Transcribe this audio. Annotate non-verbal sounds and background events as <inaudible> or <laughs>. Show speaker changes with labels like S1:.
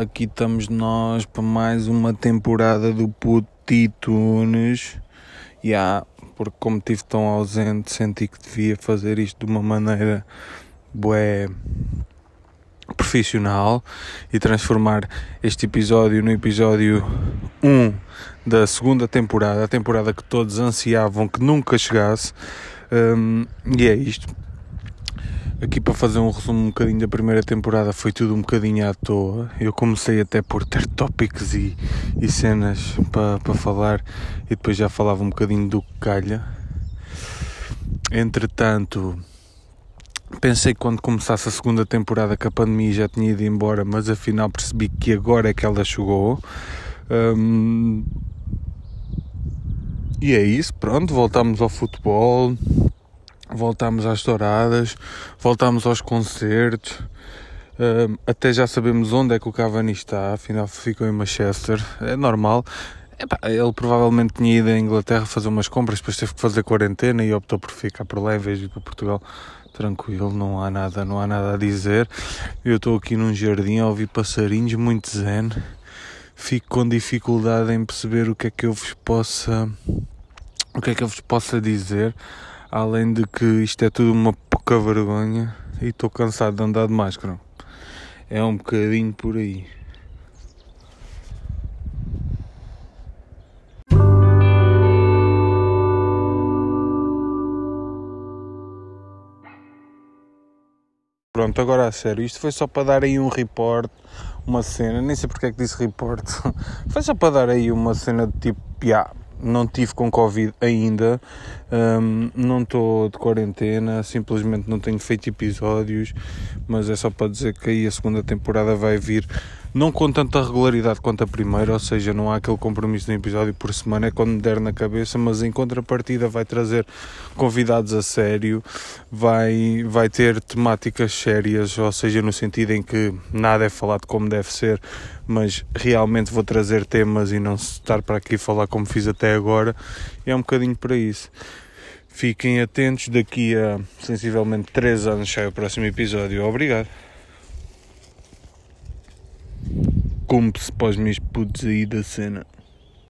S1: aqui estamos nós para mais uma temporada do Putitunes. Yeah, porque como estive tão ausente, senti que devia fazer isto de uma maneira bué profissional e transformar este episódio no episódio 1 da segunda temporada, a temporada que todos ansiavam que nunca chegasse. Um, e é isto. Aqui para fazer um resumo um bocadinho da primeira temporada foi tudo um bocadinho à toa. Eu comecei até por ter tópicos e, e cenas para, para falar e depois já falava um bocadinho do que calha. Entretanto, pensei que quando começasse a segunda temporada que a pandemia já tinha ido embora, mas afinal percebi que agora é que ela chegou. Um, e é isso, pronto, voltamos ao futebol, voltámos às touradas, voltámos aos concertos, uh, até já sabemos onde é que o Cavani está, afinal ficou em Manchester, é normal. Epá, ele provavelmente tinha ido à Inglaterra fazer umas compras, depois teve que fazer quarentena e optou por ficar por lá em vez de ir para Portugal. Tranquilo, não há nada, não há nada a dizer. Eu estou aqui num jardim a ouvir passarinhos, muito zen. Fico com dificuldade em perceber o que é que eu vos possa, o que é que eu vos possa dizer Além de que isto é tudo uma pouca vergonha e estou cansado de andar de máscara. É um bocadinho por aí. Pronto, agora a sério, isto foi só para dar aí um report, uma cena, nem sei porque é que disse report, <laughs> foi só para dar aí uma cena de tipo, yeah, não tive com Covid ainda, um, não estou de quarentena, simplesmente não tenho feito episódios, mas é só para dizer que aí a segunda temporada vai vir, não com tanta regularidade quanto a primeira, ou seja, não há aquele compromisso de um episódio por semana, é quando der na cabeça, mas em contrapartida vai trazer convidados a sério, vai, vai ter temáticas sérias, ou seja, no sentido em que nada é falado como deve ser, mas realmente vou trazer temas e não estar para aqui falar como fiz até agora, é um bocadinho para isso. Fiquem atentos, daqui a sensivelmente 3 anos sai o próximo episódio. Obrigado. Como se pós meus putos aí da cena.